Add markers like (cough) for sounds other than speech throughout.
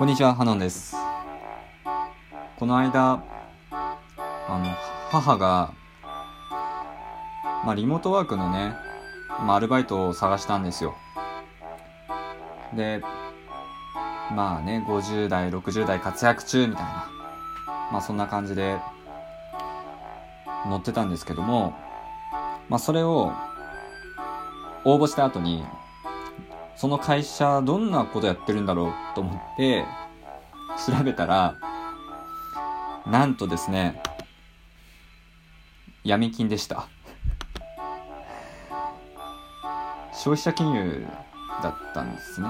こんにちは、ハノンです。この間、あの、母が、まあ、リモートワークのね、まあ、アルバイトを探したんですよ。で、まあね、50代、60代活躍中みたいな、まあ、そんな感じで、載ってたんですけども、まあ、それを、応募した後に、その会社どんなことやってるんだろうと思って調べたらなんとですね闇金でした。消費者金融だったんですね。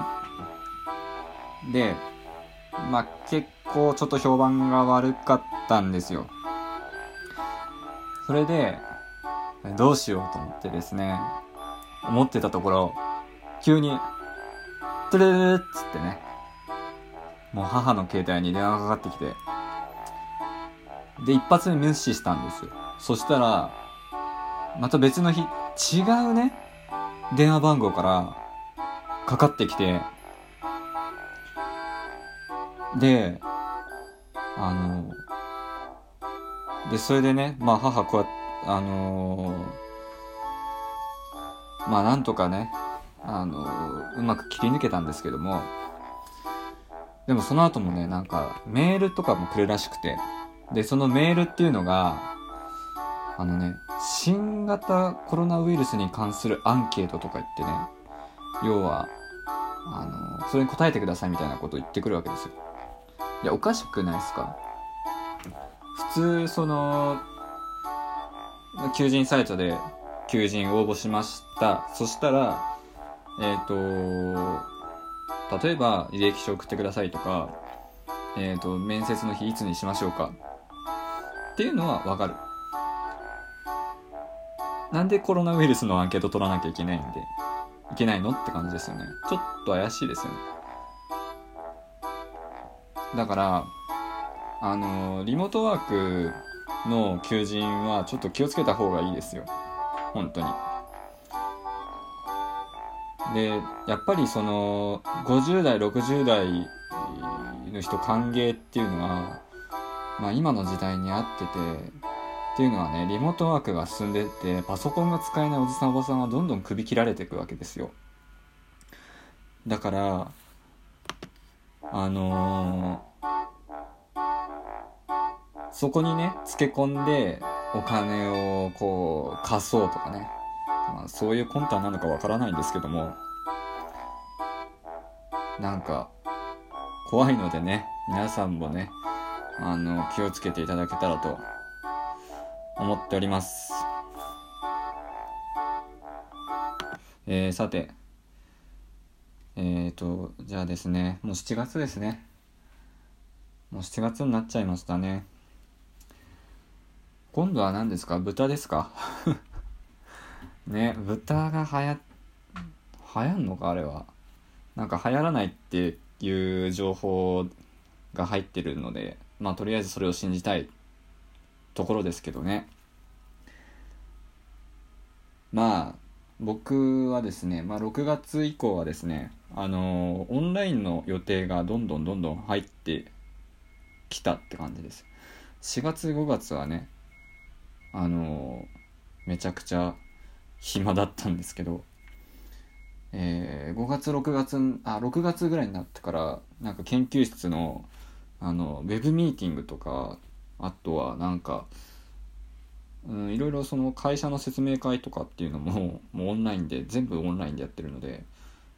でまあ結構ちょっと評判が悪かったんですよ。それでどうしようと思ってですね思ってたところ急にトゥルルっつってね。もう母の携帯に電話がかかってきて。で一発目無視したんですよ。そしたらまた別の日違うね。電話番号からかかってきて。であのでそれでねまあ母こうやってあのまあなんとかねあのうまく切り抜けたんですけども。でもその後もねなんかメールとかも来るらしくて。でそのメールっていうのがあのね新型コロナウイルスに関するアンケートとか言ってね要はあのそれに答えてくださいみたいなことを言ってくるわけですよ。いやおかしくないですか？普通その求人サイトで求人応募しました。そしたらえっ、ー、と、例えば履歴書送ってくださいとか、えっ、ー、と、面接の日いつにしましょうかっていうのはわかる。なんでコロナウイルスのアンケート取らなきゃいけないんで、いけないのって感じですよね。ちょっと怪しいですよね。だから、あの、リモートワークの求人はちょっと気をつけた方がいいですよ。本当に。でやっぱりその50代60代の人歓迎っていうのは、まあ、今の時代に合っててっていうのはねリモートワークが進んでってパソコンが使えないおじさんおばさんはどんどん首切られていくわけですよ。だからあのー、そこにねつけ込んでお金をこう貸そうとかね。まあ、そういう魂胆なのかわからないんですけどもなんか怖いのでね皆さんもねあの気をつけていただけたらと思っております。えー、さてえーとじゃあですねもう7月ですね。もう7月になっちゃいましたね。今度は何ですか？豚ですか？ね豚がはや流行んのかあれは。なんか流行らないっていう情報が入ってるのでまあとりあえずそれを信じたいところですけどね。まあ僕はですね、まあ、6月以降はですねあのオンラインの予定がどんどんどんどん入ってきたって感じです。4月5月はねあのめちゃくちゃ暇だったんですけど、えー、5月6月あ6月ぐらいになってからなんか研究室のあのウェブミーティングとかあとはなんか、うん、いろいろその会社の説明会とかっていうのも (laughs) もうオンラインで全部オンラインでやってるので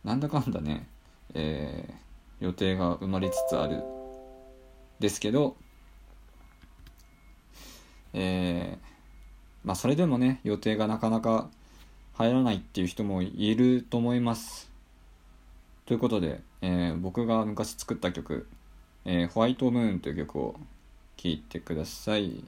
なんだかんだね、えー、予定が生まれつつあるですけどえー、まあそれでもね予定がなかなか入らないっていう人もいると思います。ということで、えー、僕が昔作った曲、えー、ホワイトムーンという曲を聴いてください。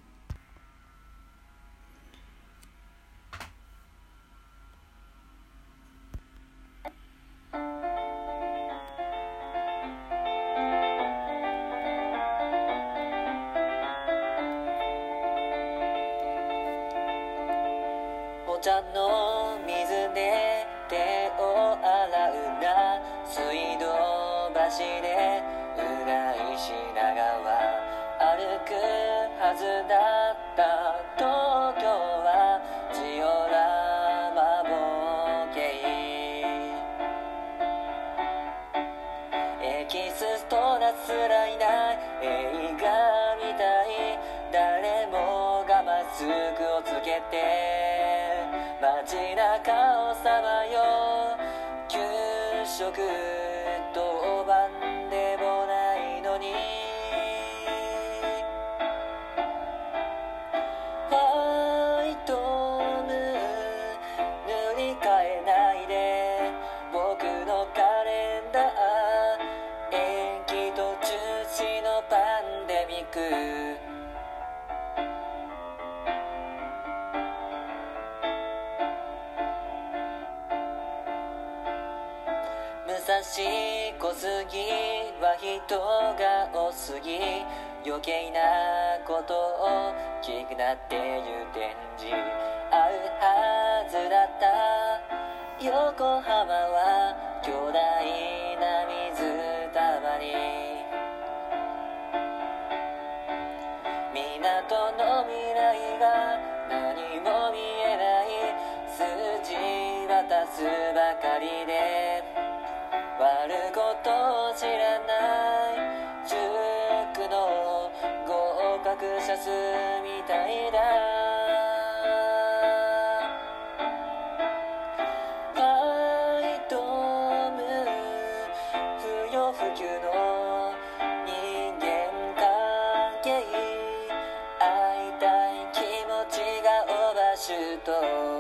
茶の水で手を洗うな。水道橋でうがいしながら歩くはずだった東京はジオラマ模型エキストラすらいない映画みたい。誰もがマスクをつけて。街中をさまよう給食武蔵小杉は人が多すぎ余計なことを聞くなっていう展示。合うはずだった。横浜は巨大。知らない塾の合格者数みたいだ。ファイトム不要不急の人間関係。会いたい気持ちがオーバーシュート。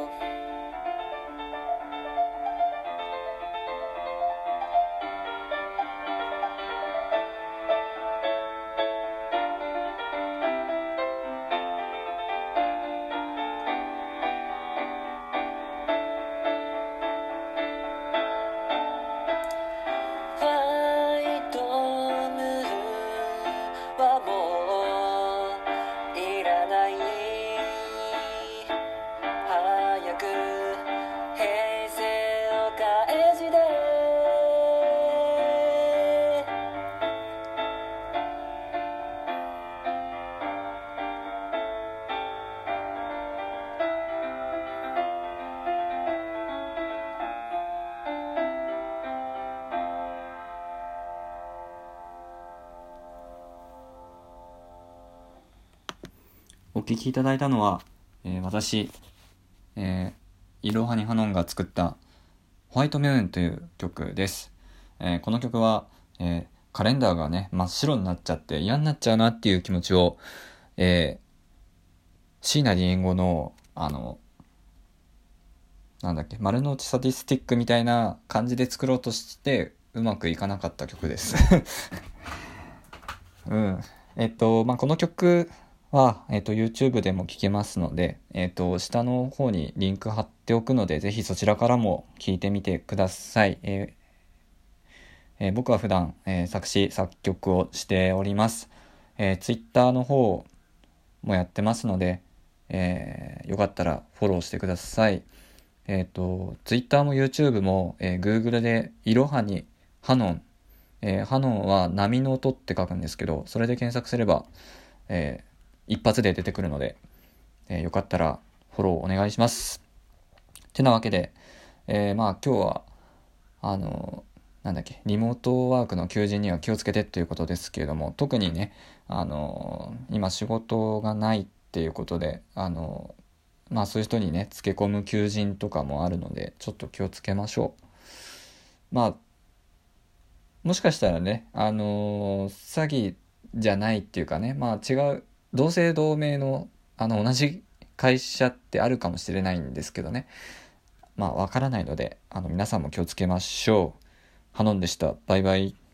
聴きいただいたのは、えー私、えー、イロハニハノンが作ったホワイトムーンという曲です。えーこの曲は、えーカレンダーがね、真っ白になっちゃって嫌になっちゃうなっていう気持ちを、えー、椎名林檎の、あの、なんだっけ、丸の内サディスティックみたいな感じで作ろうとして、うまくいかなかった曲です。(laughs) うん。えっと、まあ、この曲は、えっと、YouTube でも聴けますので、えっと、下の方にリンク貼っておくので、ぜひそちらからも聴いてみてください。えーえー僕は普段、えー作詞、作曲をしております。えー、Twitter の方もやってますので、えーよかったらフォローしてください。えっ、と、Twitter も YouTube も、えー Google で、いろはに、ハノン、えーハノンは波の音って書くんですけど、それで検索すれば、えー一発で出てくるので、えーよかったらフォローお願いします。てなわけで、えーまあ今日は、あのなんだっけ、リモートワークの求人には気をつけてということですけれども、特にね、あの今仕事がないっていうことで、あのまあそういう人にね、つけ込む求人とかもあるので、ちょっと気をつけましょう。まあ、もしかしたらね、あの詐欺じゃないっていうかね、まあ違う、同姓同名の、あの、同じ会社ってあるかもしれないんですけどね。まあ、わからないので、あの、皆さんも気をつけましょう。ハノンでした。バイバイ。